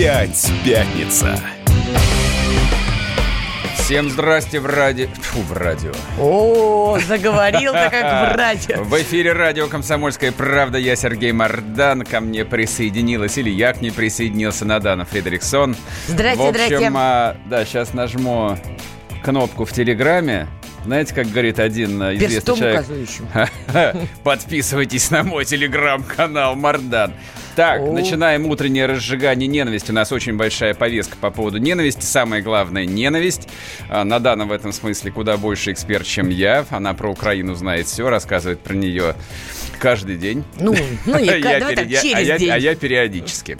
Опять пятница. Всем здрасте в радио... Фу, в радио. О, заговорил-то как в радио. В эфире радио «Комсомольская правда». Я Сергей Мордан. Ко мне присоединилась, или я к ней присоединился, Надана Фредериксон. Здрасте, в общем, здрасте. а, да, сейчас нажму кнопку в Телеграме. Знаете, как говорит один а, известный Перстом человек? указывающим. Подписывайтесь на мой телеграм-канал Мардан. Так, О. начинаем утреннее разжигание ненависти. У нас очень большая повестка по поводу ненависти. Самое главное – ненависть. А, Надана в этом смысле куда больше эксперт, чем я. Она про Украину знает все, рассказывает про нее каждый день. Ну, ну не, Я давай так, пере- я- а через я- день. А я периодически.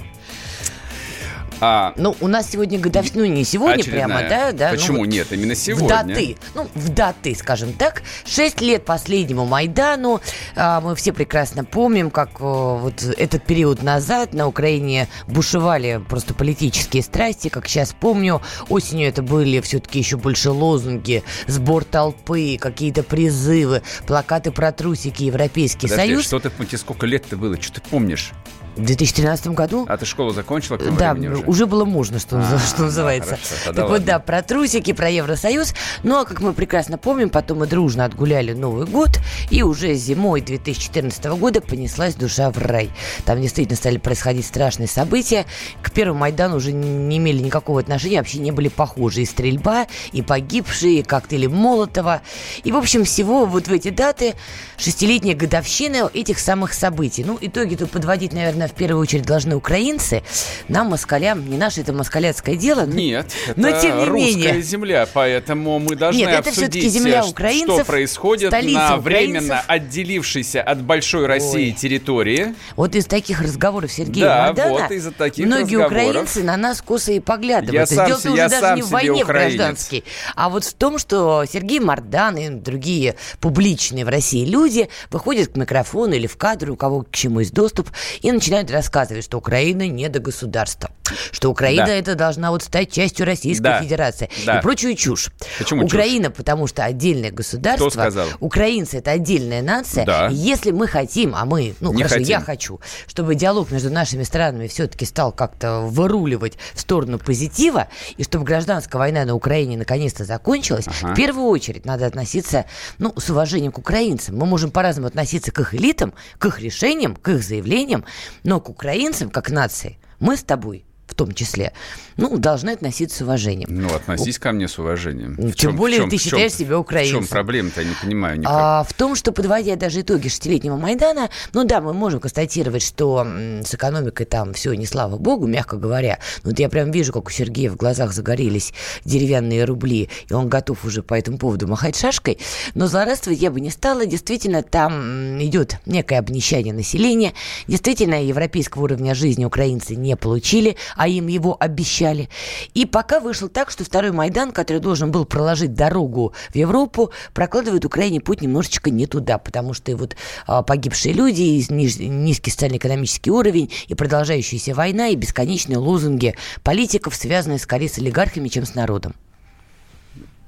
А, Ну, у нас сегодня годовщина, ну, не сегодня очередная. прямо, да? да ну, Почему вот нет? Именно В сегодня. даты, ну, в даты, скажем так. Шесть лет последнему Майдану. А, мы все прекрасно помним, как э, вот этот период назад на Украине бушевали просто политические страсти. Как сейчас помню, осенью это были все-таки еще больше лозунги, сбор толпы, какие-то призывы, плакаты про трусики, Европейский Подожди, Союз. что ты, сколько лет-то было? Что ты помнишь? В 2013 году А ты школу закончила к тому Да, уже? уже было можно, что, А, что называется. хорошо, тогда так вот, ладно. да, про трусики, про Евросоюз. Ну, а как мы прекрасно помним, потом мы дружно отгуляли Новый год, и уже зимой 2014 года понеслась душа в рай. Там действительно стали происходить страшные события. К первому Майдану уже не имели никакого отношения, вообще не были похожи. И стрельба, и погибшие, и коктейли Молотова. И, в общем, всего вот в эти даты шестилетняя годовщина этих самых событий. Ну, итоги тут подводить, наверное, в первую очередь должны украинцы. Нам, москалям, не наше это москаляцкое дело. но- Нет, это Но тем не русская менее. земля, поэтому мы должны Нет, это обсудить, земля украинцев, что происходит на украинцев. временно отделившейся от большой России Ой. территории. Вот из таких разговоров Сергея Да, Мардана вот таких многие разговоров. украинцы на нас косо и поглядывают. Я сам уже я даже сам не в войне в гражданской, а вот в том, что Сергей Мардан и другие публичные в России люди выходят к микрофону или в кадр, у кого к чему есть доступ, и начинают рассказывать, что Украина не до государства, что Украина Да. это должна вот стать частью Российской Да. Федерации Да. и прочую чушь. Почему чушь? Украина, потому что отдельное государство, сказал? украинцы это отдельная нация, Да. и если мы хотим, а мы, ну Не хорошо, я хотим. хочу, чтобы диалог между нашими странами все-таки стал как-то выруливать в сторону позитива, и чтобы гражданская война на Украине наконец-то закончилась, Ага. в первую очередь надо относиться, ну, с уважением к украинцам. Мы можем по-разному относиться к их элитам, к их решениям, к их заявлениям, но к украинцам, как нации, мы с тобой том числе, ну, должны относиться с уважением. Ну, относись ко мне с уважением. В тем чем- более в чем- ты чем- считаешь себя украинцем. В чем проблема-то, я не понимаю никак. А, в том, что подводя даже итоги шестилетнего Майдана, ну да, мы можем констатировать, что с экономикой там все не слава богу, мягко говоря. Вот я прям вижу, как у Сергея в глазах загорелись деревянные рубли, и он готов уже по этому поводу махать шашкой. Но злорадствовать я бы не стала. Действительно, там идет некое обнищание населения. Действительно, европейского уровня жизни украинцы не получили, а им его обещали. И пока вышло так, что второй Майдан, который должен был проложить дорогу в Европу, прокладывает Украине путь немножечко не туда, потому что и вот а, погибшие люди, и низкий социально-экономический уровень, и продолжающаяся война, и бесконечные лозунги политиков, связанные скорее с олигархами, чем с народом.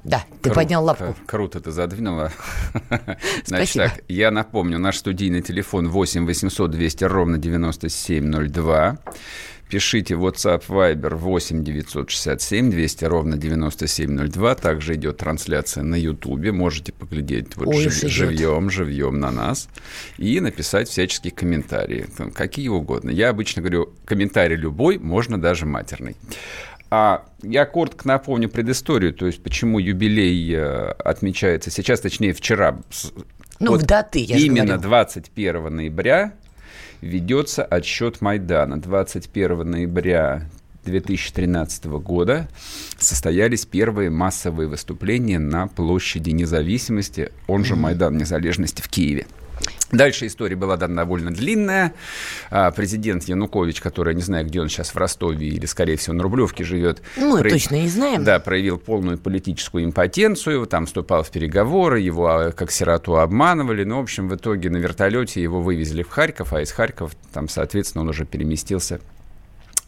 Да, ты Кру- поднял лапку. Круто ты задвинула. Значит так, я напомню, наш студийный телефон 8 800 200 ровно 9702. Пишите WhatsApp Viber 8 967 200 ровно 9702. Также идет трансляция на Ютубе. Можете поглядеть вот Ой, жив- живьем, живьем на нас. И написать всяческие комментарии. Там, какие угодно. Я обычно говорю, комментарий любой, можно даже матерный. А я коротко напомню предысторию, то есть почему юбилей э, отмечается сейчас, точнее вчера. Ну, в даты, я Именно говорю. 21 ноября ведется отсчет Майдана. 21 ноября 2013 года состоялись первые массовые выступления на площади независимости, он же Майдан Незалежности в Киеве. Дальше история была довольно длинная. А, президент Янукович, который, не знаю, где он сейчас, в Ростове или, скорее всего, на Рублевке живет. Ну, про... точно не знаем. Да, проявил полную политическую импотенцию, там вступал в переговоры, его а, как сироту обманывали. Ну, в общем, в итоге на вертолете его вывезли в Харьков, а из Харькова там, соответственно, он уже переместился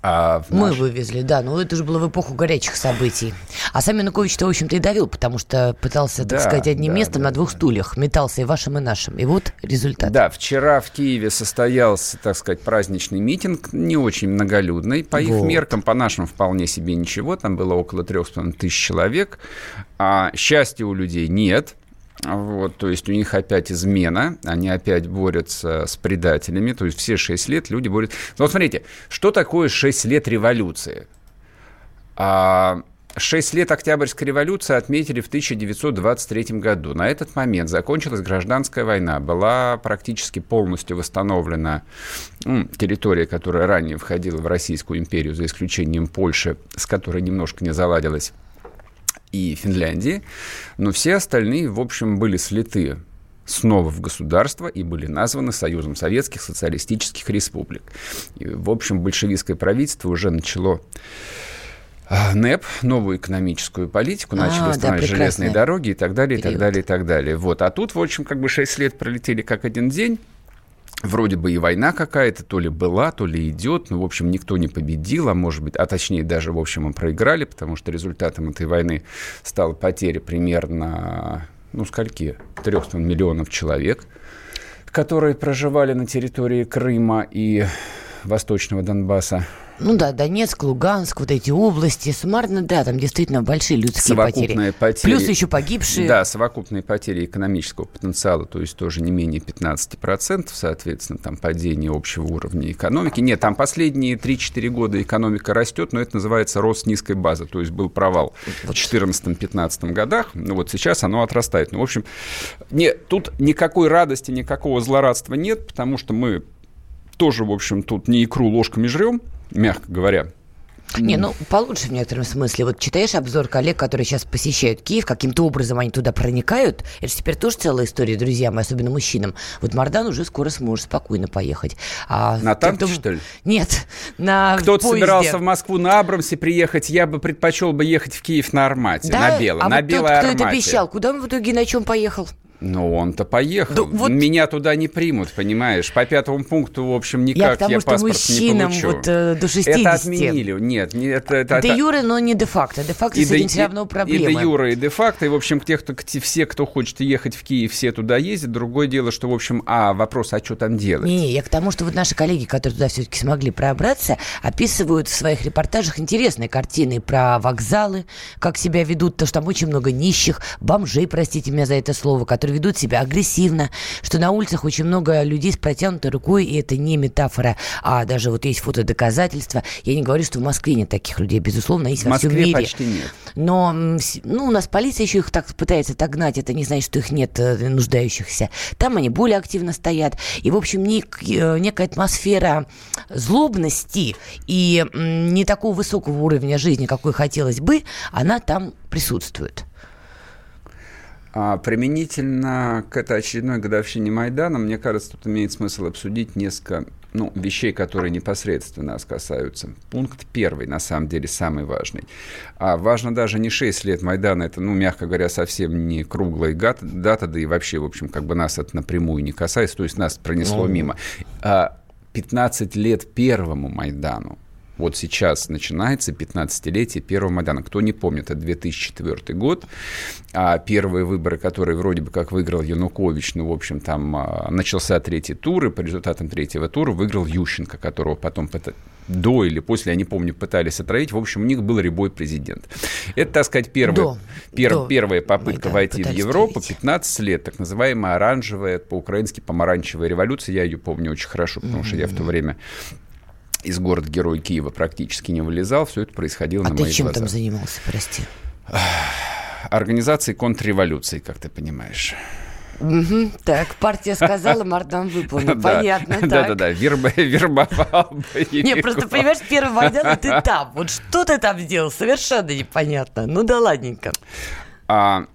а Мы наш... вывезли, да, но это же было в эпоху горячих событий. А сам Янукович-то, в общем-то, и давил, потому что пытался, так да, сказать, одним да, местом да, на двух да. стульях. Метался и вашим, и нашим. И вот результат. Да, вчера в Киеве состоялся, так сказать, праздничный митинг, не очень многолюдный. По вот. их меркам, по нашим вполне себе ничего. Там было около трех тысяч человек. А счастья у людей нет. Вот, то есть у них опять измена, они опять борются с предателями, то есть все шесть лет люди борются. Ну, вот смотрите, что такое шесть лет революции? А, шесть лет Октябрьской революции отметили в 1923 году. На этот момент закончилась гражданская война, была практически полностью восстановлена ну, территория, которая ранее входила в Российскую империю, за исключением Польши, с которой немножко не заладилась и Финляндии, но все остальные, в общем, были слиты снова в государство и были названы Союзом Советских Социалистических Республик. И, в общем, большевистское правительство уже начало а, НЭП, новую экономическую политику, начали а, устанавливать да, железные дороги и так далее, и так далее, и так далее. Вот. А тут, в общем, как бы 6 лет пролетели как один день, вроде бы и война какая-то, то ли была, то ли идет, ну, в общем, никто не победил, а может быть, а точнее даже, в общем, мы проиграли, потому что результатом этой войны стала потеря примерно, ну, скольки, 300 миллионов человек, которые проживали на территории Крыма и Восточного Донбасса. Ну да, Донецк, Луганск, вот эти области, суммарно, да, там действительно большие людские потери. потери. Плюс еще погибшие. Да, совокупные потери экономического потенциала, то есть тоже не менее 15%, соответственно, там падение общего уровня экономики. Нет, там последние 3-4 года экономика растет, но это называется рост низкой базы, то есть был провал в 2014-2015 годах, ну вот сейчас оно отрастает. Ну, в общем, нет, тут никакой радости, никакого злорадства нет, потому что мы тоже, в общем, тут не икру ложками жрем, мягко говоря. Не, ну получше в некотором смысле. Вот читаешь обзор коллег, которые сейчас посещают Киев, каким-то образом они туда проникают. Это же теперь тоже целая история, друзья мои, особенно мужчинам. Вот Мардан уже скоро сможет спокойно поехать. А на танке, кто... что ли? Нет, на Кто-то собирался в Москву на Абрамсе приехать, я бы предпочел бы ехать в Киев на Армате, да? на белом, а на вот белой тот, кто Армате. это обещал, куда он в итоге на чем поехал? Ну, он-то поехал. Да, вот... Меня туда не примут, понимаешь? По пятому пункту, в общем, никак я, потому, я паспорт не получу. Вот, э, до 60. Это отменили. Нет, не, это, это... Де юре, но не де-факто. Де-факто с этим все равно проблемы. И де юре, и де-факто. И, в общем, тех, кто, все, кто хочет ехать в Киев, все туда ездят. Другое дело, что, в общем, а, вопрос, а что там делать? Не, я к тому, что вот наши коллеги, которые туда все-таки смогли пробраться, описывают в своих репортажах интересные картины про вокзалы, как себя ведут, то, что там очень много нищих, бомжей, простите меня за это слово, которые ведут себя агрессивно что на улицах очень много людей с протянутой рукой, и это не метафора, а даже вот есть фотодоказательства. Я не говорю, что в Москве нет таких людей, безусловно, есть в во всем мире. почти нет. Но ну, у нас полиция еще их так пытается отогнать, это не значит, что их нет э, нуждающихся. Там они более активно стоят. И, в общем, нек, э, некая атмосфера злобности и не такого высокого уровня жизни, какой хотелось бы, она там присутствует. А применительно к этой очередной годовщине Майдана, мне кажется, тут имеет смысл обсудить несколько ну, вещей, которые непосредственно нас касаются. Пункт первый, на самом деле, самый важный. А важно даже не 6 лет Майдана, это, ну, мягко говоря, совсем не круглая дата, да и вообще, в общем, как бы нас это напрямую не касается, то есть нас пронесло ну... мимо. А 15 лет первому Майдану. Вот сейчас начинается 15-летие первого Майдана. Кто не помнит, это 2004 год. А первые выборы, которые вроде бы как выиграл Янукович, ну, в общем, там а, начался третий тур, и по результатам третьего тура выиграл Ющенко, которого потом до или после, я не помню, пытались отравить. В общем, у них был рябой президент. Это, так сказать, первая, до, пер, до первая попытка Майдан войти в Европу. Травить. 15 лет, так называемая оранжевая, по-украински помаранчевая революция. Я ее помню очень хорошо, потому mm-hmm. что я в то время из города-героя Киева практически не вылезал. Все это происходило а на моих чем глазах. там занимался, прости? Организацией контрреволюции, как ты понимаешь. Угу, так, партия сказала, Мардан выполнил. Понятно, Да-да-да, вербовал Не, просто, понимаешь, первый Майдан, ты там. Вот что ты там сделал, совершенно непонятно. Ну да ладненько. А,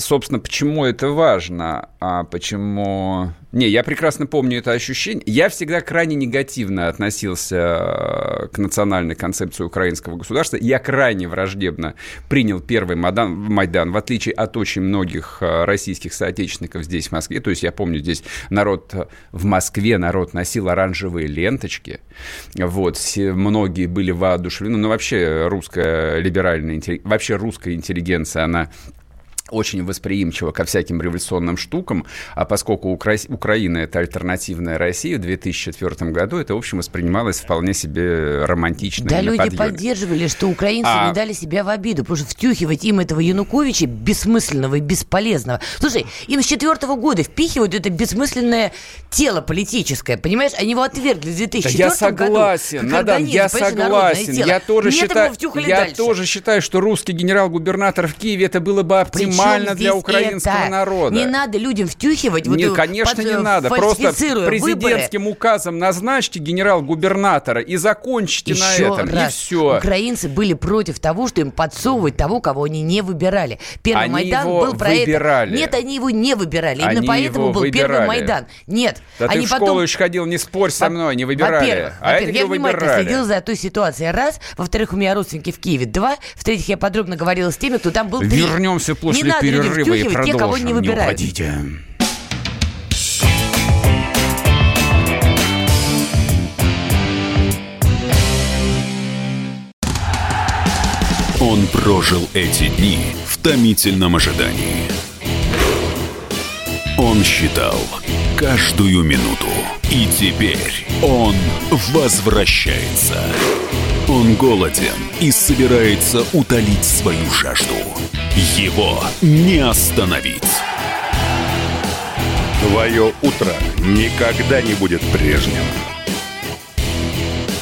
собственно, почему это важно? А почему не, я прекрасно помню это ощущение. Я всегда крайне негативно относился э, к национальной концепции украинского государства. Я крайне враждебно принял первый Майдан, Майдан, в отличие от очень многих э, российских соотечественников здесь, в Москве. То есть я помню, здесь народ в Москве, народ носил оранжевые ленточки. Вот, все, многие были воодушевлены. Но вообще русская либеральная, вообще русская интеллигенция, она очень восприимчива ко всяким революционным штукам, а поскольку Укра... Украина – это альтернативная Россия, в 2004 году это, в общем, воспринималось вполне себе романтично. Да, люди подъеме. поддерживали, что украинцы а... не дали себя в обиду, потому что втюхивать им этого Януковича бессмысленного и бесполезного. Слушай, им с четвертого года впихивают это бессмысленное тело политическое, понимаешь? Они его отвергли в 2004 да я согласен, году. Надам, я согласен. Я тоже, считаю, я тоже считаю, что русский генерал-губернатор в Киеве это было бы оптимально нормально для украинского это? народа. Не надо людям втюхивать. Нет, вот, конечно, под, не надо. Просто президентским выборы. указом назначьте генерал-губернатора и закончите Еще на этом. Раз. И все. Украинцы были против того, что им подсовывать того, кого они не выбирали. Первый они Майдан его был про выбирали. это. Нет, они его не выбирали. Именно они поэтому был выбирали. первый Майдан. Нет. Да они ты в потом... школу еще ходил, не спорь со мной, не выбирали. Во-первых, а во-первых я внимательно выбирали. следил за той ситуацией. Раз. Во-вторых, у меня родственники в Киеве. Два. В-третьих, я подробно говорила с теми, кто там был. Три. Вернемся после не перерыва и продолжим. Те, кого не выбирают. Не уходите. Он прожил эти дни в томительном ожидании. Он считал каждую минуту. И теперь он возвращается. Он голоден и собирается утолить свою жажду. Его не остановить. Твое утро никогда не будет прежним.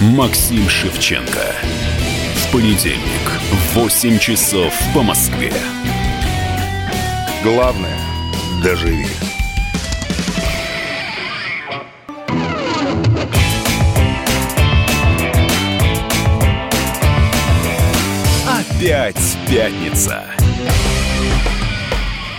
Максим Шевченко. В понедельник в 8 часов по Москве. Главное – доживи. Опять пятница.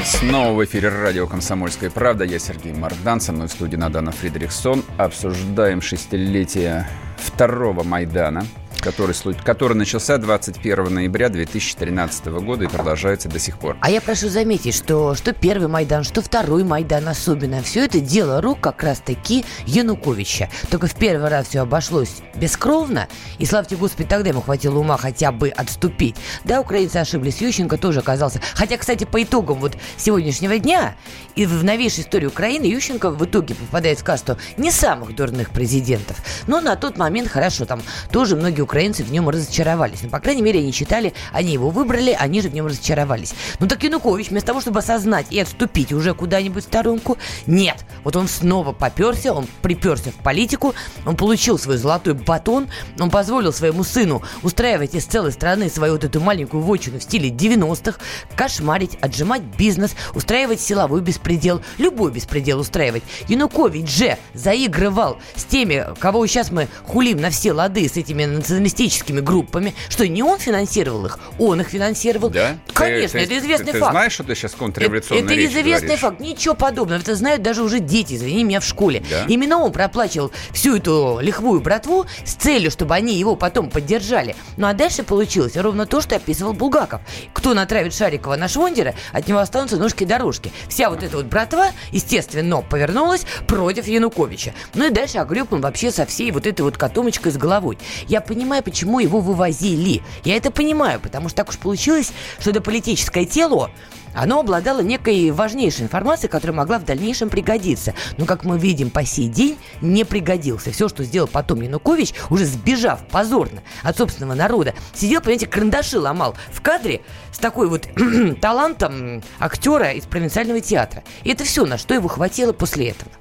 Снова в эфире радио «Комсомольская правда». Я Сергей Мардан, со мной в студии Надана Фридрихсон. Обсуждаем шестилетие второго Майдана – который, который начался 21 ноября 2013 года и продолжается до сих пор. А я прошу заметить, что что первый Майдан, что второй Майдан особенно, все это дело рук как раз-таки Януковича. Только в первый раз все обошлось бескровно, и, славьте Господи, тогда ему хватило ума хотя бы отступить. Да, украинцы ошиблись, Ющенко тоже оказался. Хотя, кстати, по итогам вот сегодняшнего дня и в новейшей истории Украины Ющенко в итоге попадает в касту не самых дурных президентов. Но на тот момент, хорошо, там тоже многие украинцы в нем разочаровались. Ну, по крайней мере, они читали, они его выбрали, они же в нем разочаровались. Ну так Янукович, вместо того, чтобы осознать и отступить уже куда-нибудь в сторонку, нет. Вот он снова поперся, он приперся в политику, он получил свой золотой батон, он позволил своему сыну устраивать из целой страны свою вот эту маленькую вотчину в стиле 90-х, кошмарить, отжимать бизнес, устраивать силовой беспредел, любой беспредел устраивать. Янукович же заигрывал с теми, кого сейчас мы хулим на все лады, с этими националистами националистическими группами, что не он финансировал их, он их финансировал. Да? Конечно, ты, это известный ты, факт. Ты знаешь, что ты сейчас контрреволюционная Это, это известный говоришь? факт, ничего подобного. Это знают даже уже дети, извини меня, в школе. Да? Именно он проплачивал всю эту лихвую братву с целью, чтобы они его потом поддержали. Ну а дальше получилось ровно то, что описывал Булгаков. Кто натравит Шарикова на Швондера, от него останутся ножки-дорожки. Вся вот эта вот братва, естественно, повернулась против Януковича. Ну и дальше он вообще со всей вот этой вот котомочкой с головой. Я понимаю, понимаю, почему его вывозили. Я это понимаю, потому что так уж получилось, что это политическое тело, оно обладало некой важнейшей информацией, которая могла в дальнейшем пригодиться. Но, как мы видим, по сей день не пригодился. Все, что сделал потом Янукович, уже сбежав позорно от собственного народа, сидел, понимаете, карандаши ломал в кадре с такой вот талантом актера из провинциального театра. И это все, на что его хватило после этого.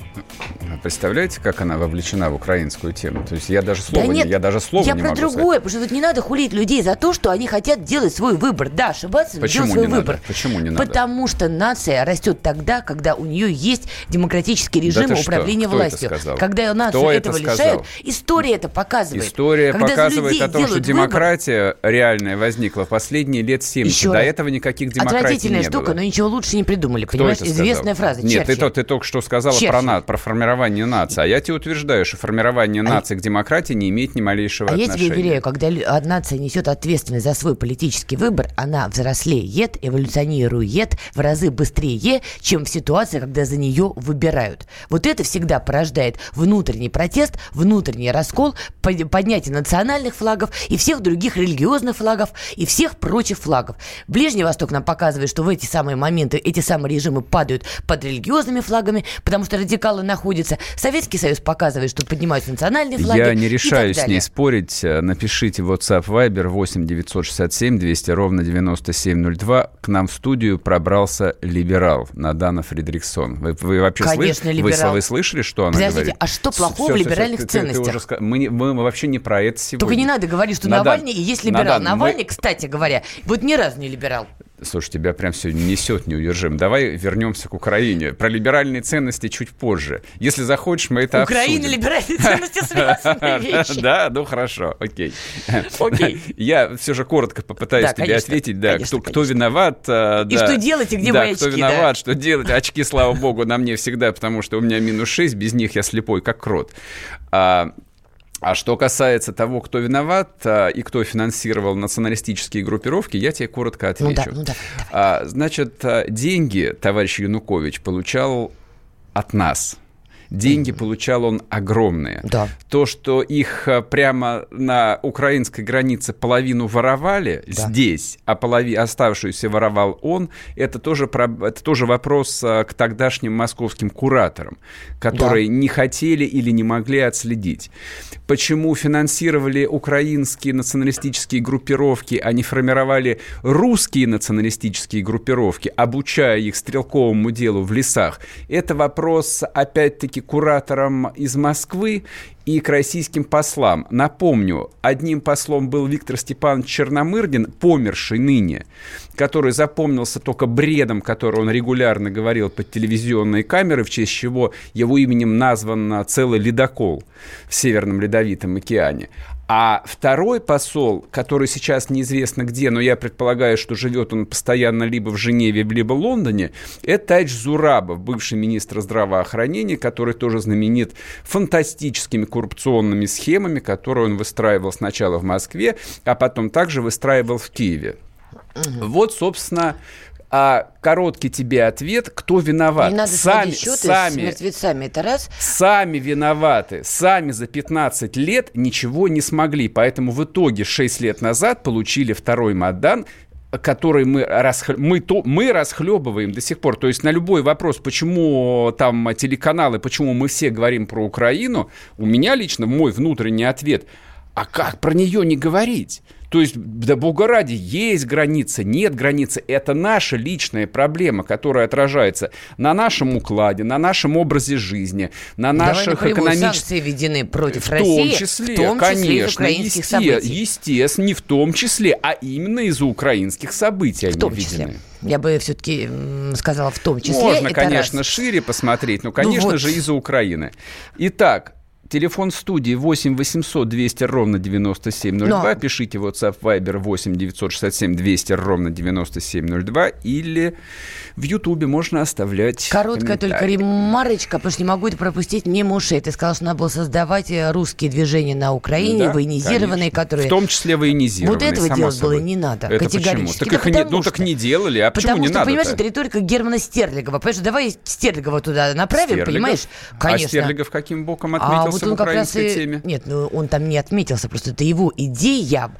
Представляете, как она вовлечена в украинскую тему? То есть я даже слова, да нет, не, я даже слова я не про могу другое, сказать. потому что вот не надо хулить людей за то, что они хотят делать свой выбор. Да, ошибаться, но делать свой не надо? выбор. Почему не надо? Потому что нация растет тогда, когда у нее есть демократический режим ты что? управления это властью. сказал? Когда нацию Кто это этого сказал? лишают, история это показывает. История Когда показывает о том, что демократия реальная возникла в последние лет 70. Еще До раз. этого никаких демократий Отвратительная не штука, было. но ничего лучше не придумали. Кто Понимаешь, это известная фраза. Нет, ты, Черчилль. то- ты только что сказала про, Черчилль. на- про формирование нации. А я тебе утверждаю, что формирование нации к демократии не имеет ни малейшего А я отношения. тебе уверяю, когда а, нация несет ответственность за свой политический выбор, она взрослеет, эволюционирует в разы быстрее, чем в ситуации, когда за нее выбирают. Вот это всегда порождает внутренний протест, внутренний раскол, под- поднятие национальных флагов и всех других религиозных флагов и всех прочих флагов. Ближний Восток нам показывает, что в эти самые моменты эти самые режимы падают под религиозными флагами, потому что радикалы находятся. Советский Союз показывает, что поднимаются национальные флаги. Я не решаюсь с ней спорить. Напишите в WhatsApp Viber 8 967 200 ровно 9702. К нам в студию пробрался либерал Надана Фридриксон. Вы, вы вообще Конечно, слыш- либерал. Вы, вы слышали, что она Подождите, говорит? а что плохого в всё, всё, всё, либеральных ты- ты- ты ценностях? уже мы, не- мы вообще не про это сегодня. Только не надо говорить, что Надан, Навальный и есть либерал. Надан, мы- Навальный, кстати говоря, вот ни разу не либерал. Слушай, тебя прям сегодня несет неудержим. Давай вернемся к Украине. Про либеральные ценности чуть позже. Если захочешь, мы это Украина, обсудим. либеральные ценности связанные вещи. Да, ну хорошо, окей. Окей. Я все же коротко попытаюсь тебе ответить, да, кто, кто виноват. а, И что делать, и где мои кто очки, да. виноват, что делать. Очки, слава богу, на мне всегда, потому что у меня минус 6, без них я слепой, как крот. А, что касается того, кто виноват а, и кто финансировал националистические группировки, я тебе коротко Ну отвечу. да, ну да. А, значит, а, деньги товарищ Янукович получал от нас. Деньги получал он огромные. Да. То, что их а, прямо на украинской границе половину воровали Да. здесь, а полови... оставшуюся воровал он, это тоже, про- это тоже вопрос а, к тогдашним московским кураторам, которые не хотели или не могли отследить. Почему финансировали украинские националистические группировки, а не формировали русские националистические группировки, обучая их стрелковому делу в лесах? Это вопрос, опять-таки, кураторам из Москвы и к российским послам. Напомню, одним послом был Виктор Степанович Черномырдин, померший ныне, который запомнился только бредом, который он регулярно говорил под телевизионные камеры, в честь чего его именем назван целый ледокол в Северном Ледовитом океане. А второй посол, который сейчас неизвестно где, но я предполагаю, что живет он постоянно либо в Женеве, либо в Лондоне, это Тач Зурабов, бывший министр здравоохранения, который тоже знаменит фантастическими коррупционными схемами, которые он выстраивал сначала в Москве, а потом также выстраивал в Киеве. Вот, собственно, а, короткий тебе ответ, кто виноват. Не надо сами, счеты с сами, мертвецами, это раз. сами виноваты. Сами за 15 лет ничего не смогли. Поэтому в итоге 6 лет назад получили второй Мадан, который мы, расх... мы, то... мы расхлебываем до сих пор. То есть на любой вопрос, почему там телеканалы, почему мы все говорим про Украину, у меня лично мой внутренний ответ, а как про нее не говорить? То есть, да бога ради, есть граница, нет границы. Это наша личная проблема, которая отражается на нашем укладе, на нашем образе жизни, на наших экономических... санкции введены против В России, том числе, в том числе из конечно, украинских есте- событий. естественно, не в том числе, а именно из-за украинских событий В они том введены. числе. Я бы все-таки сказала в том числе. Можно, конечно, раз. шире посмотреть, но, конечно вот. же, из-за Украины. Итак, телефон студии 8 800 200 ровно 9702. Но- Пишите WhatsApp Viber 8 967 200 ровно 9702. Или в Ютубе можно оставлять Короткая только ремарочка, потому что не могу это пропустить мимо ушей. Ты сказал, что надо было создавать э, русские движения на Украине, Да, военизированные, конечно. которые... В том числе военизированные, Вот этого делать собой. было не надо, Это категорически. почему? Так Да их не- ну так что- не делали, а почему Потому не что, надо понимаешь, это риторика Германа Стерлигова. Понимаешь, давай Стерлигова туда направим, Стерлигов? понимаешь? А Стерлигов каким боком отметился А отметился вот он как раз и... теме. Нет, ну он там не отметился, просто это его идея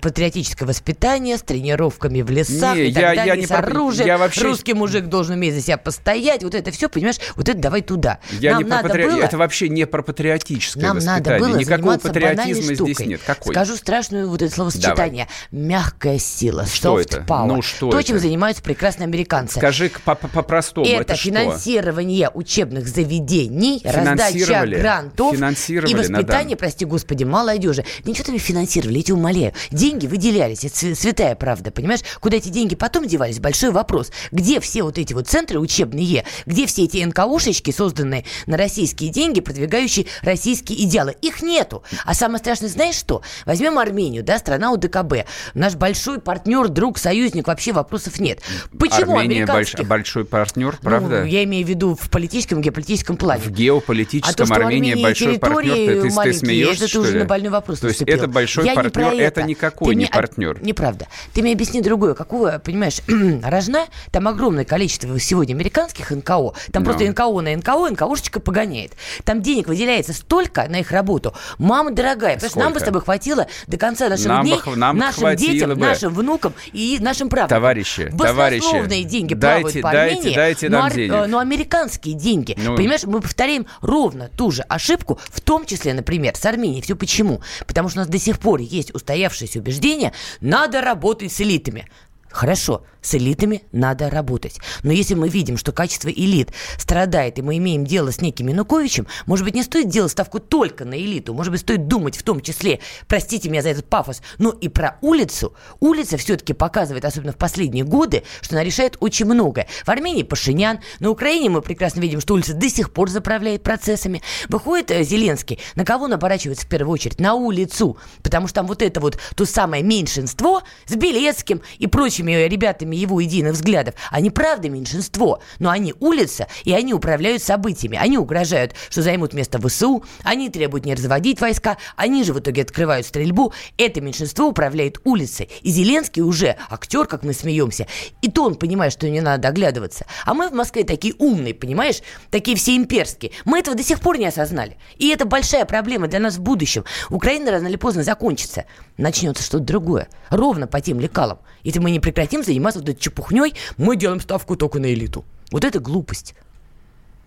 патриотическое воспитание с тренировками в лесах Не, и так я- я далее, не с оружием. я вообще- Русский мужик должен уметь за себя постоять, вот это все, понимаешь, вот это давай туда. Я Нам не надо патри- было... Это вообще не про патриотическое Нам воспитание. надо было Никакого патриотизма здесь нет. Какой? Скажу страшную вот это словосочетание. Мягкая сила, Что это? power. Ну, что То, это? чем занимаются прекрасные американцы. Скажи по-простому, это, это финансирование учебных заведений, раздача грантов Финансировали, и воспитание, Надам. прости господи, молодежи. Ничего там финансировали, я тебя умоляю. Деньги выделялись, это св- святая правда, понимаешь? Куда эти деньги потом девались, большой вопрос. Где все вот эти вот центры учебные, где все эти НКОшечки, созданные на российские деньги, продвигающие российские идеалы? Их нету. А самое страшное, знаешь что? Возьмем Армению, да, страна УДКБ. Наш большой партнер, друг, союзник, вообще вопросов нет. Почему Армения больш- американских большой партнер, правда? ну, я имею в виду в политическом, геополитическом плане. В геополитическом А то, Армения Армения большой партнер, территории ты, ты, ты смеешься, это что уже ли? на больной вопрос То есть наступил. это большой Я не партнер, про это никакой Ты не мне- партнер. Неправда. Ты мне объясни другое. Какого, понимаешь, рожна, там огромное количество сегодня американских НКО. Там Ну. просто НКО на НКО, НКОшечка погоняет. Там денег выделяется столько на их работу. Мама дорогая, потому что нам бы с тобой хватило до конца наших Нам бы дней, х- нам бы нашим детям, бы. нашим внукам и нашим правнукам. Товарищи, товарищи, деньги дайте- плавают по дайте- Армении, дайте но нам денег. э, но американские деньги. Ну. Понимаешь, мы повторяем ровно ту же ошибку, в том числе, например, с Арменией. Все почему? Потому что у нас до сих пор есть устоявшееся убеждение, надо работать с элитами. Хорошо, с элитами надо работать. Но если мы видим, что качество элит страдает, и мы имеем дело с неким Януковичем, может быть, не стоит делать ставку только на элиту, может быть, стоит думать в том числе, простите меня за этот пафос, но и про улицу. Улица все-таки показывает, особенно в последние годы, что она решает очень многое. В Армении Пашинян, на Украине мы прекрасно видим, что улица до сих пор заправляет процессами. Выходит э, Зеленский, на кого он оборачивается в первую очередь? На улицу. Потому что там вот это вот то самое меньшинство с Белецким и прочими ребятами его единых взглядов, они правда меньшинство, но они улица, и они управляют событиями. Они угрожают, что займут место ВСУ, они требуют не разводить войска, они же в итоге открывают стрельбу. Это меньшинство управляет улицей. И Зеленский уже актер, как мы смеемся. И то он понимает, что не надо оглядываться. А мы в Москве такие умные, понимаешь? Такие все имперские. Мы этого до сих пор не осознали. И это большая проблема для нас в будущем. Украина рано или поздно закончится. Начнется что-то другое. Ровно по тем лекалам. Если мы не прекратим заниматься вот этой чепухней, мы делаем ставку только на элиту. Вот это глупость.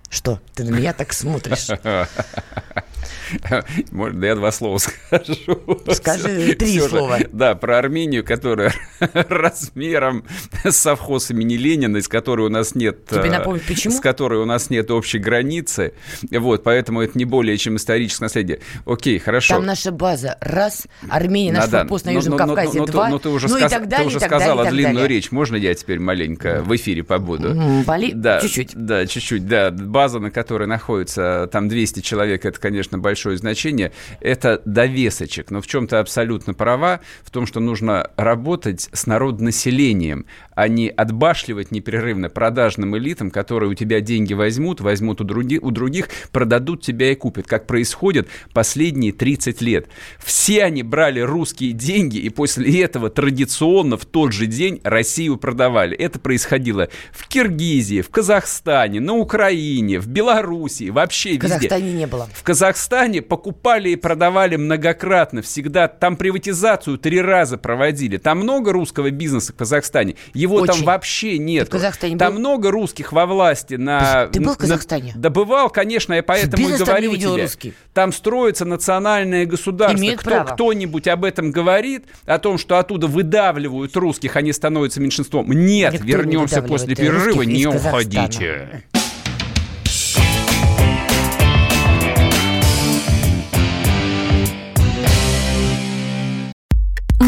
Что? Ты на меня так смотришь? Может, да я два слова скажу. Скажи три всё же. слова. Да, про Армению, которая размером совхоз имени Ленина, из которой у нас нет... Тебе э, напомнить, почему? С которой у нас нет общей границы. Вот, поэтому это не более чем историческое наследие. Окей, хорошо. Там наша база раз, Армения наш Надан, форпост на Южном ну, Кавказе ну, ты- два, Ну, ты уже, ну сказ- и так ты далее, уже далее, сказала так длинную далее. речь. Можно я теперь маленько в эфире побуду? Боли? Да, Чуть-чуть. Да, чуть-чуть, да. База, на которой находится там 200 человек, это, конечно, большое значение. Это довесочек. Но в чем то абсолютно права, в том, что нужно работать с народонаселением, а не отбашливать непрерывно продажным элитам, которые у тебя деньги возьмут, возьмут у, други- у других, продадут тебя и купят, как происходит последние 30 лет. Все они брали русские деньги, и после этого традиционно в тот же день Россию продавали. Это происходило в Киргизии, в Казахстане, на Украине, в Белоруссии, вообще В везде. Казахстане не было. В Казахстане покупали и продавали многократно, всегда. Там приватизацию три раза проводили. Там много русского бизнеса в Казахстане. Его там Очень. вообще нет. Там был? много русских во власти. На, Ты был в на- Казахстане? Да бывал, конечно, я поэтому и там не говорю видел тебе. русский. Там строится национальное государство. Имеют Кто, право. кто-нибудь об этом говорит, о том, что оттуда выдавливают русских, они становятся меньшинством. Нет, Никто не вернемся выдавливает после перерыва, не уходите.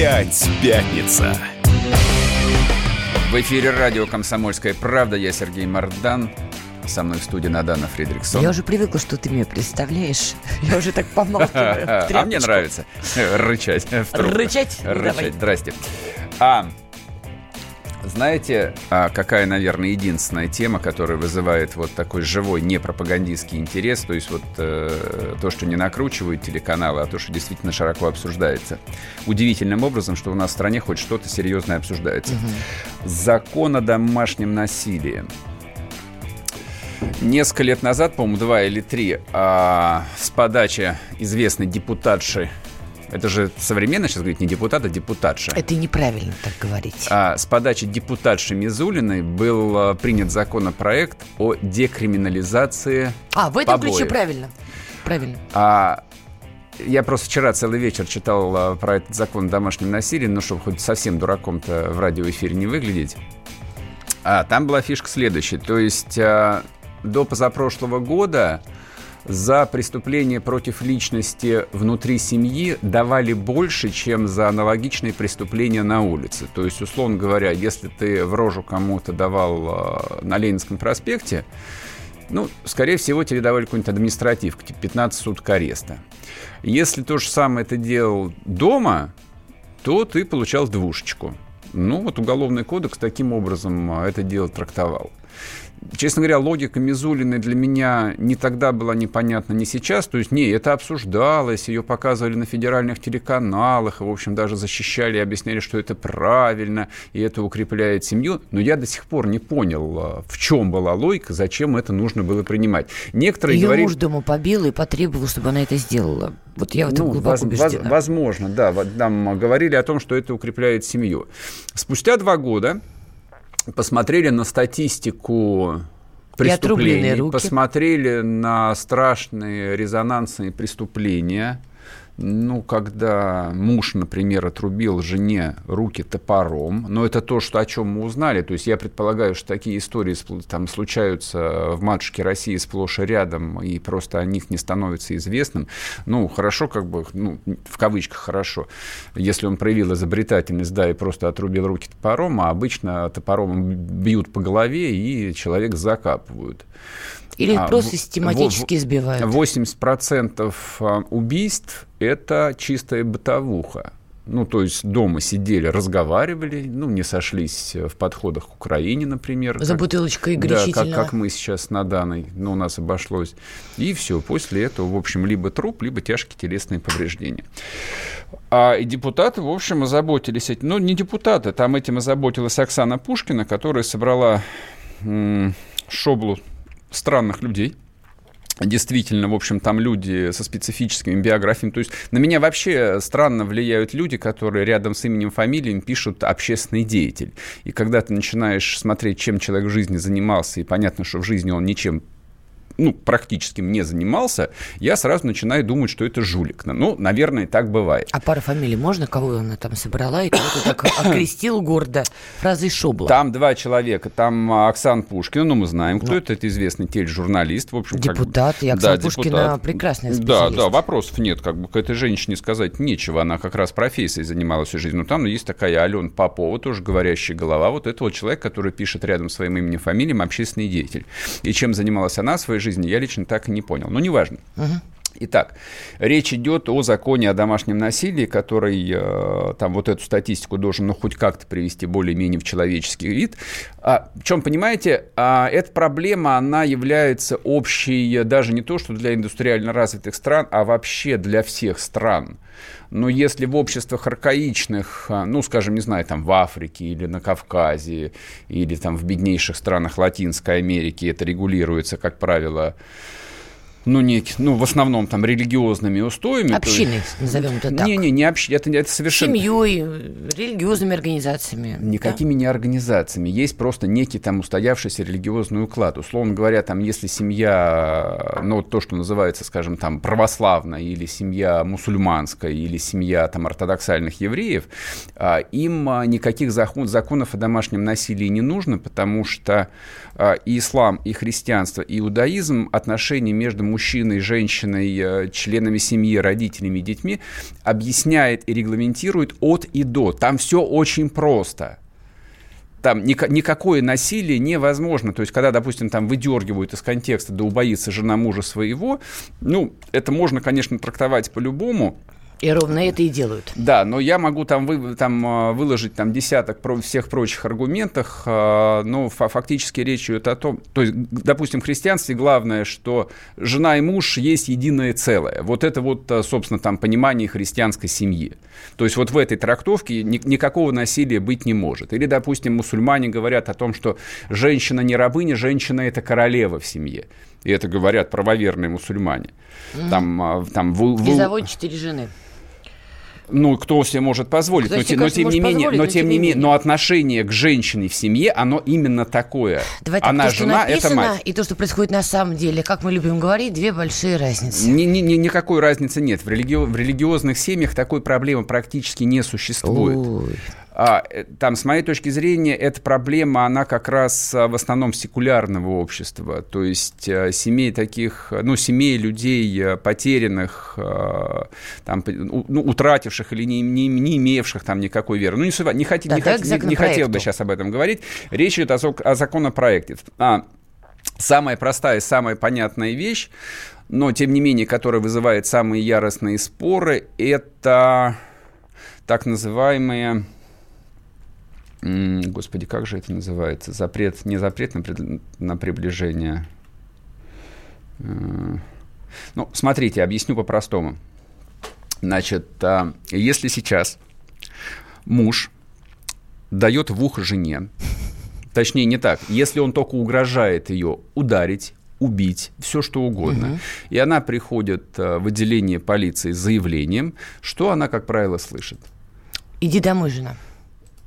Опять пятница. В эфире радио «Комсомольская правда». Я Сергей Мардан. Со мной в студии Надана Фредериксон. Я уже привыкла, что ты меня представляешь. Я уже так помалкиваю. А мне нравится рычать. Рычать? Рычать. Здрасте. А, знаете, а какая, наверное, единственная тема, которая вызывает вот такой живой непропагандистский интерес, то есть вот э, то, что не накручивают телеканалы, а то, что действительно широко обсуждается. Удивительным образом, что у нас в стране хоть что-то серьезное обсуждается. Угу. Закон о домашнем насилии. Несколько лет назад, по-моему, два или три, а, с подачи известной депутатши это же современно сейчас говорить не депутат, а депутатша. Это неправильно так говорить. А, с подачи депутатши Мизулиной был а, принят законопроект о декриминализации А, в этом побоев. ключе правильно. Правильно. А, я просто вчера целый вечер читал а, про этот закон о домашнем насилии, ну, чтобы хоть совсем дураком-то в радиоэфире не выглядеть. А, там была фишка следующая. То есть а, до позапрошлого года за преступление против личности внутри семьи давали больше, чем за аналогичные преступления на улице. То есть, условно говоря, если ты в рожу кому-то давал э, на Ленинском проспекте, ну, скорее всего, тебе давали какую-нибудь административку, типа 15 суток ареста. Если то же самое ты делал дома, то ты получал двушечку. Ну, вот Уголовный кодекс таким образом э, это дело трактовал. Честно говоря, логика Мизулиной для меня не тогда была непонятна, не сейчас. То есть, не, это обсуждалось, ее показывали на федеральных телеканалах, и, в общем, даже защищали и объясняли, что это правильно, и это укрепляет семью. Но я до сих пор не понял, а, в чем была логика, зачем это нужно было принимать. Некоторые Ее говорили... муж дома побил и потребовал, чтобы она это сделала. Вот я в этом ну, глубоко воз, убеждена. возможно, да. Там говорили о том, что это укрепляет семью. Спустя два года посмотрели на статистику преступлений, посмотрели на страшные резонансные преступления, ну, когда муж, например, отрубил жене руки топором, но это то, что, о чем мы узнали. То есть я предполагаю, что такие истории там случаются в матушке России сплошь и рядом, и просто о них не становится известным. Ну, хорошо, как бы, ну, в кавычках хорошо, если он проявил изобретательность, да, и просто отрубил руки топором, а обычно топором бьют по голове, и человек закапывают. Или а, просто систематически избивают? 80% а, убийств – это чистая бытовуха. Ну, то есть дома сидели, разговаривали, ну, не сошлись в подходах к Украине, например. За как, бутылочкой горячительного. Да, как, как мы сейчас на данной, ну, у нас обошлось. И все, после этого, в общем, либо труп, либо тяжкие телесные повреждения. А и депутаты, в общем, озаботились этим. Ну, не депутаты, там этим озаботилась Оксана Пушкина, которая собрала м- шоблу странных людей. Действительно, в общем, там люди со специфическими биографиями. То есть на меня вообще странно влияют люди, которые рядом с именем, фамилией пишут «общественный деятель». И когда ты начинаешь смотреть, чем человек в жизни занимался, и понятно, что в жизни он ничем ну, практически не занимался, я сразу начинаю думать, что это жулик. Ну, наверное, так бывает. А пара фамилий можно, кого она там собрала и кого-то так окрестил гордо фразой Шобла? Там два человека. Там Оксан Пушкина, ну, мы знаем, кто ну, это. Это известный тележурналист. В общем, депутат. Как... И Оксана да, Пушкина депутат. прекрасная специалист. Да, да, вопросов нет. Как бы к этой женщине сказать нечего. Она как раз профессией занималась всю жизнь. Но там есть такая Алена Попова, тоже говорящая голова. Вот это вот человек, который пишет рядом своим именем и фамилием общественный деятель. И чем занималась она в своей жизни, жизни, я лично так и не понял. Но неважно. Угу. Итак, речь идет о законе о домашнем насилии, который э, там вот эту статистику должен ну, хоть как-то привести более-менее в человеческий вид. А, в чем, понимаете, а, эта проблема, она является общей даже не то, что для индустриально развитых стран, а вообще для всех стран. Но если в обществах архаичных, а, ну, скажем, не знаю, там в Африке или на Кавказе, или там в беднейших странах Латинской Америки это регулируется, как правило, ну, не, ну, в основном там религиозными устоями. Общины, есть, назовем это так. Не-не, не общины, это, это совершенно... Семьей, религиозными организациями. Никакими да? не организациями. Есть просто некий там устоявшийся религиозный уклад. Условно говоря, там, если семья, ну, то, что называется, скажем, там, православная, или семья мусульманская, или семья там ортодоксальных евреев, а, им а, никаких закон, законов о домашнем насилии не нужно, потому что а, и ислам, и христианство, и иудаизм, отношения между мужчиной, женщиной, э, членами семьи, родителями, детьми объясняет и регламентирует от и до. Там все очень просто. там никакое насилие невозможно. То есть, когда, допустим, там выдергивают из контекста, да убоится жена мужа своего, ну, это можно, конечно, трактовать по-любому. И ровно это и делают. Да, но я могу там, вы, там а, выложить там, десяток про всех прочих аргументах, а, но фактически речь идет о том, то есть, допустим, в христианстве главное, что жена и муж есть единое целое. Вот это вот, а, собственно, там понимание христианской семьи. То есть вот в этой трактовке ни, никакого насилия быть не может. Или, допустим, мусульмане говорят о том, что женщина не рабыня, женщина – это королева в семье. И это говорят правоверные мусульмане. Mm. Там, там, в, в... И заводят четыре жены ну, кто себе может позволить, но, но, тем не менее, но, тем не менее, но отношение к женщине в семье, оно именно такое. Давайте Она то, жена, это мать. И то, что происходит на самом деле, как мы любим говорить, две большие разницы. Ни, ни, ни, никакой разницы нет. В, религи... в религиозных семьях такой проблемы практически не существует. Ой. А, э, там, с моей точки зрения, эта проблема, она как раз а, в основном секулярного общества, то есть э, семей таких, ну, семей людей э, потерянных, там, ну, утративших или не, не, не имевших там никакой веры. Ну, не, не, хот, не, хот, не, не хотел бы сейчас об этом говорить. Речь идет о, о законопроекте. А, самая простая самая понятная вещь, но, тем не менее, которая вызывает самые яростные споры, это так называемые Господи, как же это называется? Запрет, не запрет на, на приближение. Э, ну, смотрите, объясню по-простому. Значит, а, если сейчас муж дает в ухо жене, точнее не так, если он только угрожает ее ударить, убить, все что угодно, угу. и она приходит э, в отделение полиции с заявлением, что она, как правило, слышит? Иди домой, жена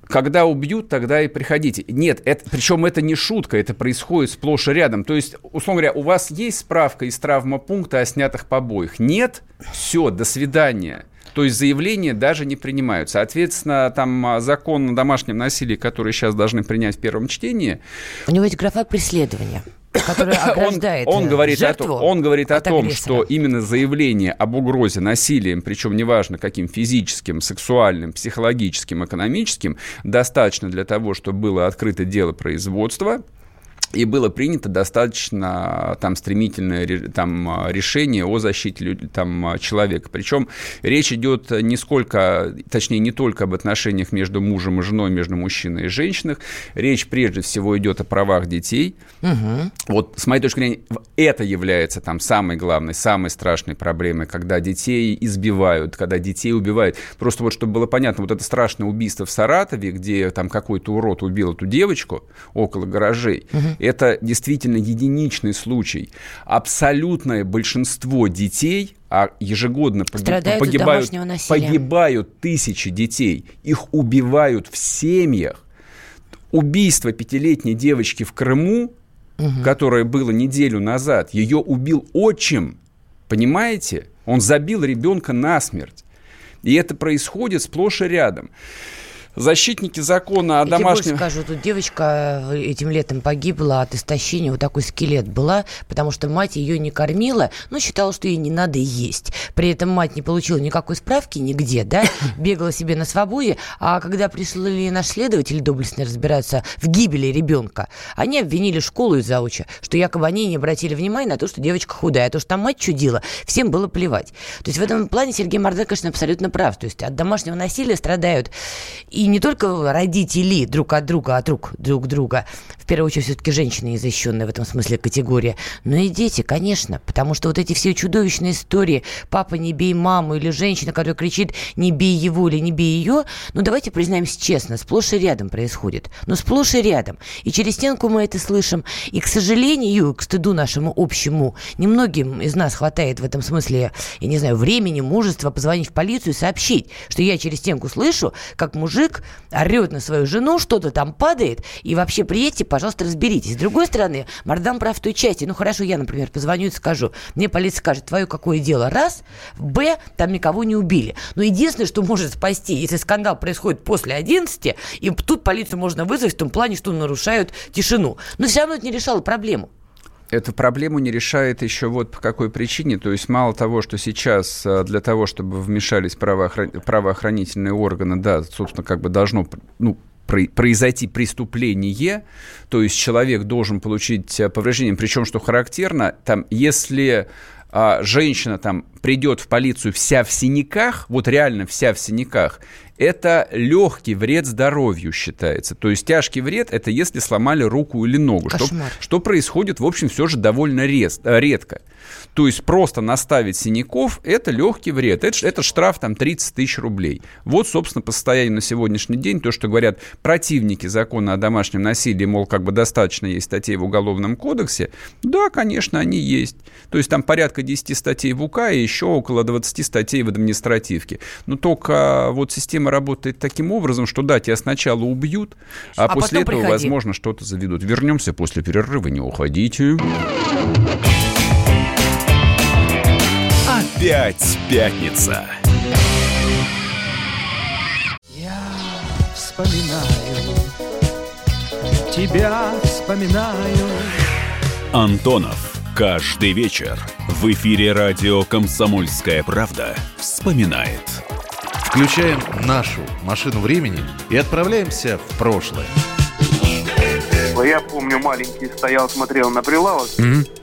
когда убьют, тогда и приходите. Нет, это, причем это не шутка, это происходит сплошь и рядом. То есть, условно говоря, у вас есть справка из травмопункта о снятых побоях? Нет? Все, до свидания. То есть заявления даже не принимают. Соответственно, там а, закон о домашнем насилии, который сейчас должны принять в первом чтении... У него есть графа преследования который ограждает он, он говорит жертву о, Он говорит о том, что именно заявление об угрозе насилием, причем неважно каким физическим, сексуальным, психологическим, экономическим, достаточно для того, чтобы было открыто дело производства, и было принято достаточно там стремительное там, решение о защите там, человека. Причем речь идет не сколько, точнее, не только об отношениях между мужем и женой, между мужчиной и женщиной. Речь прежде всего идет о правах детей. Угу. Вот с моей точки зрения, это является там самой главной, самой страшной проблемой, когда детей избивают, когда детей убивают. Просто вот, чтобы было понятно, вот это страшное убийство в Саратове, где там какой-то урод убил эту девочку около гаражей, угу это действительно единичный случай. Абсолютное большинство детей а ежегодно погиб, погибают, погибают тысячи детей. Их убивают в семьях. Убийство пятилетней девочки в Крыму, угу. которое было неделю назад, ее убил отчим. Понимаете? Он забил ребенка насмерть. И это происходит сплошь и рядом защитники закона о домашнем... Я скажу, тут девочка э, этим летом погибла от истощения, вот такой скелет была, потому что мать ее не кормила, но считала, что ей не надо есть. При этом мать не получила никакой справки нигде, да, бегала себе на свободе, а когда пришли наш следователь доблестно разбираться в гибели ребенка, они обвинили школу и зауча, что якобы они не обратили внимания на то, что девочка худая, а то, что там мать чудила, всем было плевать. То есть в этом плане Сергей Морден, конечно, абсолютно прав. То есть от домашнего насилия страдают и и не только родители друг от друга, от рук друг друга, в первую очередь все-таки женщины незащищенные в этом смысле категория, но и дети, конечно, потому что вот эти все чудовищные истории, папа не бей маму или женщина, которая кричит не бей его или не бей ее, ну давайте признаемся честно, сплошь и рядом происходит, ну сплошь и рядом, и через стенку мы это слышим, и к сожалению, к стыду нашему общему, немногим из нас хватает в этом смысле, я не знаю, времени, мужества позвонить в полицию и сообщить, что я через стенку слышу, как мужик мужик орет на свою жену, что-то там падает, и вообще приедьте, пожалуйста, разберитесь. С другой стороны, Мардан прав в той части. Ну, хорошо, я, например, позвоню и скажу. Мне полиция скажет, твое какое дело? Раз. Б, там никого не убили. Но единственное, что может спасти, если скандал происходит после 11, и тут полицию можно вызвать в том плане, что нарушают тишину. Но все равно это не решало проблему эту проблему не решает еще вот по какой причине. То есть мало того, что сейчас э, для того, чтобы вмешались правоохран... правоохранительные органы, да, собственно, как бы должно, ну, произойти преступление, то есть человек должен получить э, повреждение, причем, что характерно, там, если а, женщина там придет в полицию вся в синяках, вот реально вся в синяках, это легкий вред здоровью считается. То есть тяжкий вред – это если сломали руку или ногу. Что, что происходит, в общем, все же довольно рез, редко. То есть просто наставить синяков – это легкий вред. Это, это штраф там 30 тысяч рублей. Вот, собственно, по состоянию на сегодняшний день то, что говорят противники закона о домашнем насилии, мол, как бы достаточно есть статей в Уголовном кодексе. Да, конечно, они есть. То есть там порядка 10 статей в УК и еще около 20 статей в административке. Но только вот система работает таким образом, что да, тебя сначала убьют, а, а после этого, приходи. возможно, что-то заведут. Вернемся после перерыва, не уходите. Опять пятница. Я вспоминаю, тебя вспоминаю. Антонов. Каждый вечер в эфире радио «Комсомольская правда» вспоминает – Включаем нашу машину времени и отправляемся в прошлое. Я помню, маленький стоял, смотрел на прилавок. Mm-hmm.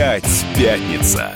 Опять пятница.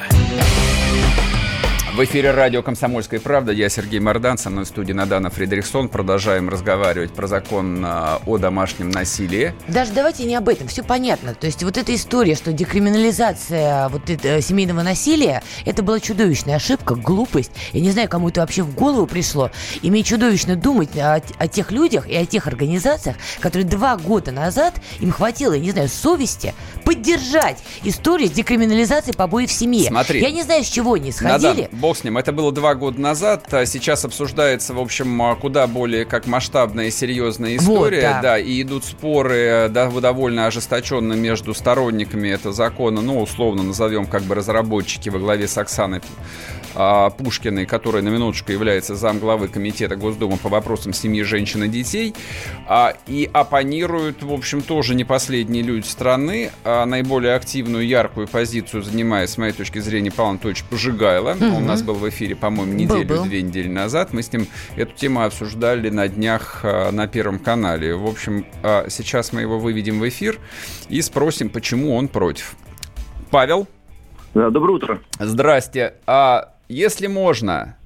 В эфире радио «Комсомольская правда». Я Сергей Мордан, со мной в студии Надана Фредериксон. Продолжаем разговаривать про закон а, о домашнем насилии. Даже давайте не об этом, все понятно. То есть вот эта история, что декриминализация вот это, семейного насилия, это была чудовищная ошибка, глупость. Я не знаю, кому это вообще в голову пришло. И мне чудовищно думать о, о тех людях и о тех организациях, которые два года назад им хватило, я не знаю, совести поддержать историю декриминализации побоев в семье. Смотри. Я не знаю, с чего они сходили. Надан, бог с ним. Это было два года назад. А сейчас обсуждается, в общем, а, куда более как масштабная и серьезная история. Вот, да. да, и идут споры да, довольно ожесточенно между сторонниками этого закона, ну, условно назовем как бы разработчики во главе с Оксаной Пушкиной, которая на минуточку является замглавы Комитета Госдумы по вопросам семьи, женщин и детей, а, и оппонируют, в общем, тоже не последние люди страны. А наиболее активную, яркую позицию занимает, с моей точки зрения, Павел Анатольевич Пожигайло. Угу. Он у нас был в эфире, по-моему, неделю-две недели назад. Мы с ним эту тему обсуждали на днях а, на Первом канале. В общем, а, сейчас мы его выведем в эфир и спросим, почему он против. Павел? Да, доброе утро. Здрасте. А если можно,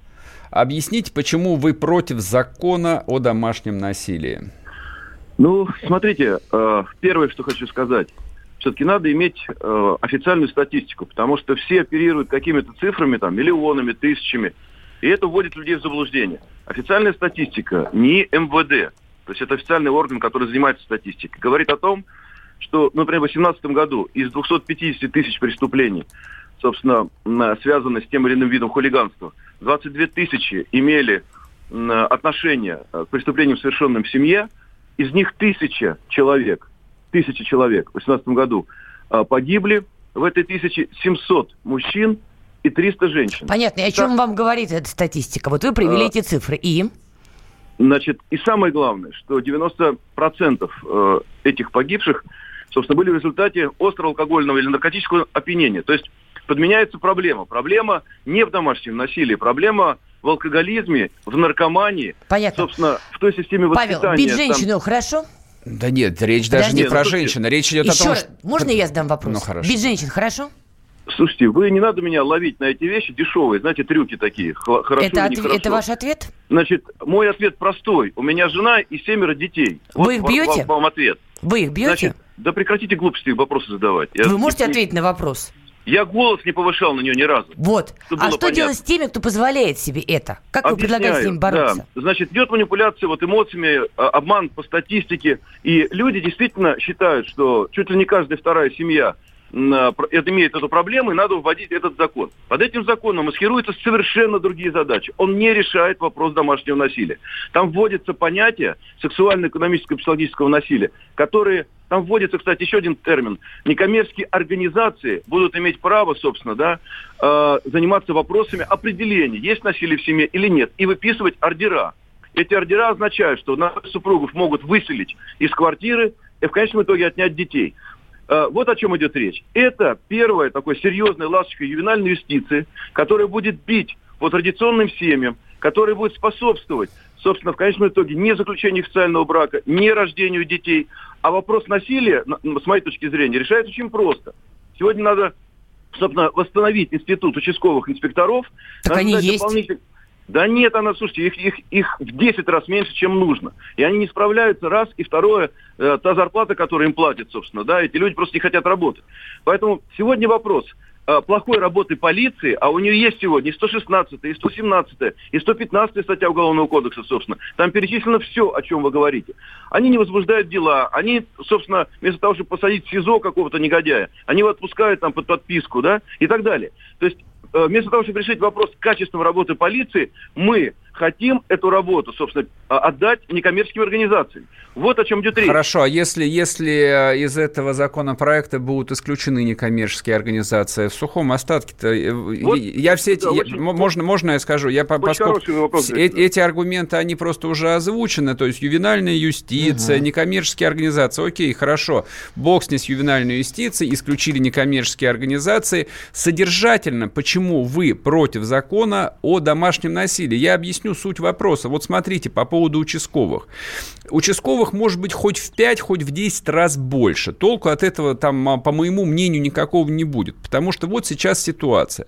объясните, почему вы против закона о домашнем насилии? Ну, смотрите, э, первое, что хочу сказать. Все-таки надо иметь э, официальную статистику, потому что все оперируют какими-то цифрами, там, миллионами, тысячами, и это вводит людей в заблуждение. Официальная статистика не МВД, то есть это официальный орган, который занимается статистикой, говорит о том, что, например, в 2018 году из 250 тысяч преступлений собственно, связаны с тем или иным видом хулиганства. 22 тысячи имели отношение к преступлениям, совершенным в семье. Из них тысяча человек, тысяча человек в 2018 году а, погибли. В этой тысяче 700 мужчин и 300 женщин. Понятно. И о чем вам говорит эта статистика? Вот вы привели а, эти цифры. И? Значит, и самое главное, что 90% э, этих погибших, собственно, были в результате острого алкогольного или наркотического опьянения. То есть подменяется проблема. Проблема не в домашнем насилии, проблема в алкоголизме, в наркомании. Понятно. Собственно, в той системе воспитания. Павел, бить женщину там... хорошо? Да нет, речь даже не про ну, женщину, речь идет Еще, о том, что... Можно я задам вопрос? Ну, хорошо. Бить женщин хорошо? Слушайте, вы не надо меня ловить на эти вещи дешевые, знаете, трюки такие. Хорошо это, отв... это ваш ответ? Значит, мой ответ простой. У меня жена и семеро детей. Вы вот их бьете? Вам, вам ответ. Вы их бьете? Значит, да прекратите глупости вопросы задавать. Вы Я... можете ответить на вопрос? Я голос не повышал на нее ни разу. Вот. А что понятно. делать с теми, кто позволяет себе это? Как Объясняю, вы предлагаете с ним бороться? Да. Значит, идет манипуляция вот эмоциями, а, обман по статистике. И люди действительно считают, что чуть ли не каждая вторая семья это имеет эту проблему, и надо вводить этот закон. Под этим законом маскируются совершенно другие задачи. Он не решает вопрос домашнего насилия. Там вводится понятие сексуально-экономического и психологического насилия, которые там вводится, кстати, еще один термин. Некоммерческие организации будут иметь право, собственно, да, э, заниматься вопросами определения, есть насилие в семье или нет, и выписывать ордера. Эти ордера означают, что наших супругов могут выселить из квартиры и в конечном итоге отнять детей. Э, Вот о чем идет речь. Это первая такой серьезная ласточка ювенальной юстиции, которая будет бить по традиционным семьям, которая будет способствовать, собственно, в конечном итоге не заключению официального брака, не рождению детей. А вопрос насилия, на- с моей точки зрения, решается очень просто. Сегодня надо, собственно, восстановить институт участковых инспекторов. Так Надо они есть. дополнитель- Да нет, она, слушайте, их, их, их в 10 раз меньше, чем нужно. И они не справляются, раз. И второе, э, та зарплата, которую им платят, собственно, да, эти люди просто не хотят работать. Поэтому сегодня вопрос э, плохой работы полиции, а у нее есть сегодня и 116, и 117, и 115 статья Уголовного кодекса, собственно. Там перечислено все, о чем вы говорите. Они не возбуждают дела, они, собственно, вместо того, чтобы посадить в СИЗО какого-то негодяя, они его отпускают там под подписку, да, и так далее. То есть вместо того, чтобы решить вопрос качества работы полиции, мы хотим эту работу, собственно, а- отдать некоммерческим организациям. Вот о чем идет речь. Хорошо, а если, если э, из этого законопроекта будут исключены некоммерческие организации, в сухом остатке-то, э, Вот, я все эти, да, я- очень- можно, можно я скажу, я Очень поскольку хороший вопрос, э- эти аргументы, они просто уже озвучены, то есть ювенальная юстиция, некоммерческие организации, окей, хорошо, бог с ней с ювенальной юстицией, исключили некоммерческие организации, содержательно, почему вы против закона о домашнем насилии? Я объясню суть вопроса. Вот смотрите, по поводу участковых. Участковых может быть хоть в 5, хоть в 10 раз больше. Толку от этого, там, а, по моему мнению, никакого не будет. Потому что вот сейчас ситуация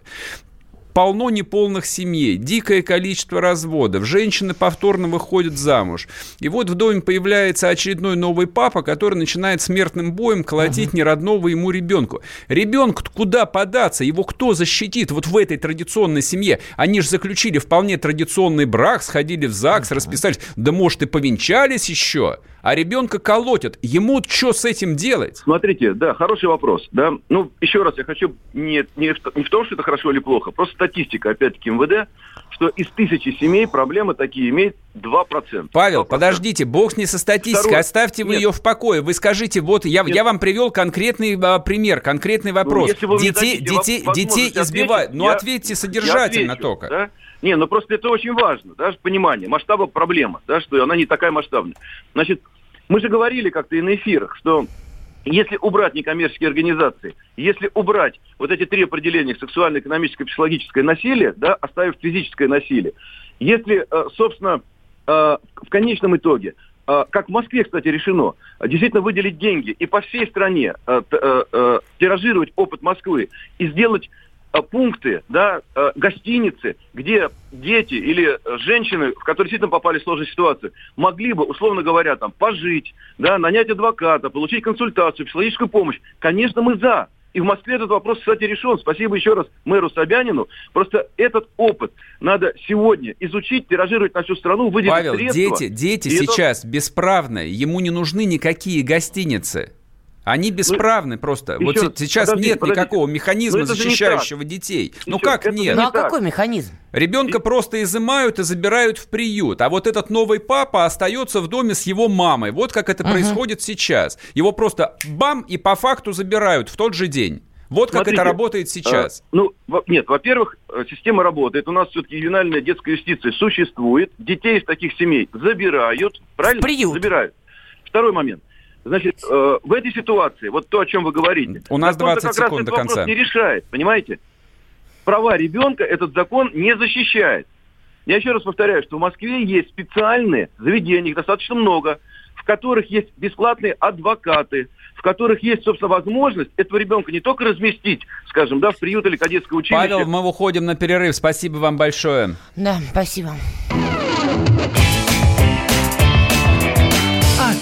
полно неполных семей, дикое количество разводов, женщины повторно выходят замуж. И вот в доме появляется очередной новый папа, который начинает смертным боем колотить неродного ему ребенку. Ребенку куда податься? Его кто защитит вот в этой традиционной семье? Они же заключили вполне традиционный брак, сходили в ЗАГС, расписались. Да может и повенчались еще. А ребенка колотят. Ему что с этим делать? Смотрите, да, хороший вопрос. Да? Ну, еще раз, я хочу не, не, в, не в том, что это хорошо или плохо, просто статистика, опять-таки, МВД, что из тысячи семей проблемы такие имеет 2%. Павел, 2%. подождите, бог не со статистикой, Второе. оставьте вы Нет. ее в покое. Вы скажите, вот я, Нет. я вам привел конкретный а, пример, конкретный вопрос. Ну, вы мне детей детей, детей избивают. ну, я- ответьте Я содержательно отвечу, только. Да? Не, ну просто это очень важно, да, понимание масштаба проблемы, да, что она не такая масштабная. Значит, мы же говорили как-то и на эфирах, что если убрать некоммерческие организации, если убрать вот эти три определения сексуальное, экономическое, психологическое насилие, да, оставив физическое насилие, если, э, собственно, э, в конечном итоге, э, как в Москве, кстати, решено, действительно выделить деньги и по всей стране тиражировать опыт Москвы и сделать пункты, да, э, гостиницы, где дети или э, женщины, в которые действительно попали в сложную ситуацию, могли бы, условно говоря, там, пожить, да, нанять адвоката, получить консультацию, психологическую помощь. Конечно, мы за. И в Москве этот вопрос, кстати, решен. Спасибо еще раз мэру Собянину. Просто этот опыт надо сегодня изучить, тиражировать на всю страну, выделить Павел, средства. дети, дети И это- сейчас бесправные, ему не нужны никакие гостиницы. Они бесправны просто. Вот еще раз, сейчас подождите, нет подождите. никакого механизма, же не защищающего детей. Ну Еще, как это же нет? Ну а какой механизм? Ребенка просто изымают и забирают в приют. А вот этот новый папа остается в доме с его мамой. Вот как это происходит сейчас. Его просто бам и по факту забирают в тот же день. Вот как Смотрите, это работает сейчас. э, ну, во- нет, во-первых, э, система работает. У нас все-таки ювенальная детская юстиция существует. Детей из таких семей забирают. Правильно? В приют. Забирают. Второй момент. Значит, э, в этой ситуации, вот то, о чем вы говорите, У нас закон-то 20 как раз секунд этот до конца. вопрос не решает, понимаете? Права ребенка этот закон не защищает. Я еще раз повторяю, что в Москве есть специальные заведения, их достаточно много, в которых есть бесплатные адвокаты, в которых есть, собственно, возможность этого ребенка не только разместить, скажем, да, в приют или кадетское училище. Павел, мы уходим на перерыв. Спасибо вам большое. Да, спасибо.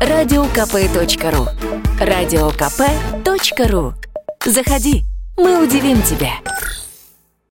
Радиокп.ру Радиокп.ру Заходи, мы удивим тебя.